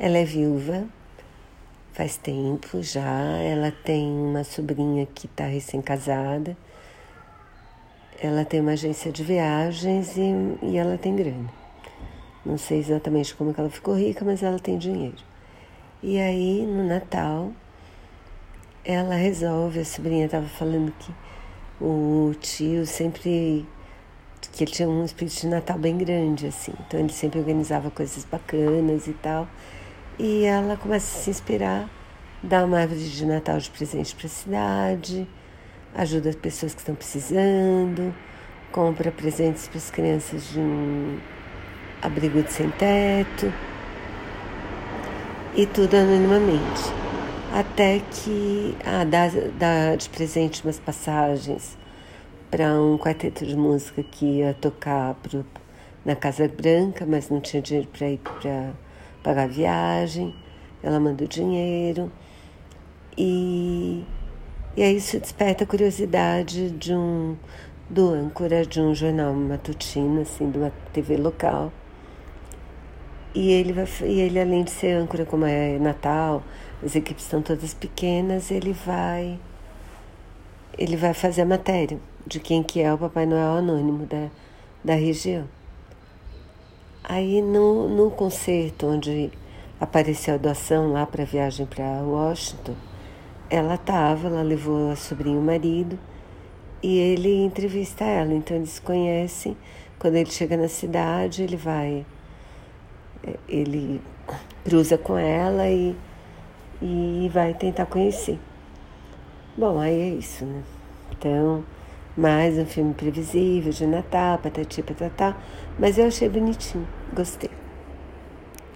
Ela é viúva, faz tempo já. Ela tem uma sobrinha que está recém-casada. Ela tem uma agência de viagens e, e ela tem grana. Não sei exatamente como ela ficou rica, mas ela tem dinheiro. E aí, no Natal, ela resolve, a sobrinha estava falando que o tio sempre que ele tinha um espírito de Natal bem grande assim, então ele sempre organizava coisas bacanas e tal. E ela começa a se inspirar, dá uma árvore de Natal de presente para a cidade, ajuda as pessoas que estão precisando, compra presentes para as crianças de um abrigo de sem teto e tudo anonimamente. Até que ah, dá, dá de presente umas passagens para um quarteto de música que ia tocar pro, na Casa Branca, mas não tinha dinheiro para ir para pagar a viagem, ela manda o dinheiro. E, e aí isso desperta a curiosidade de um, do âncora de um jornal matutino, assim, de uma TV local. E ele, vai, e ele, além de ser âncora, como é Natal, as equipes estão todas pequenas, ele vai ele vai fazer a matéria de quem que é o Papai Noel anônimo da, da região. Aí no, no concerto onde apareceu a doação lá para a viagem para Washington, ela estava, ela levou a sobrinha e o marido e ele entrevista ela. Então eles se conhecem. Quando ele chega na cidade, ele vai, ele cruza com ela e, e vai tentar conhecer. Bom, aí é isso, né? Então, mais um filme previsível de Natal, patati patatá, mas eu achei bonitinho, gostei.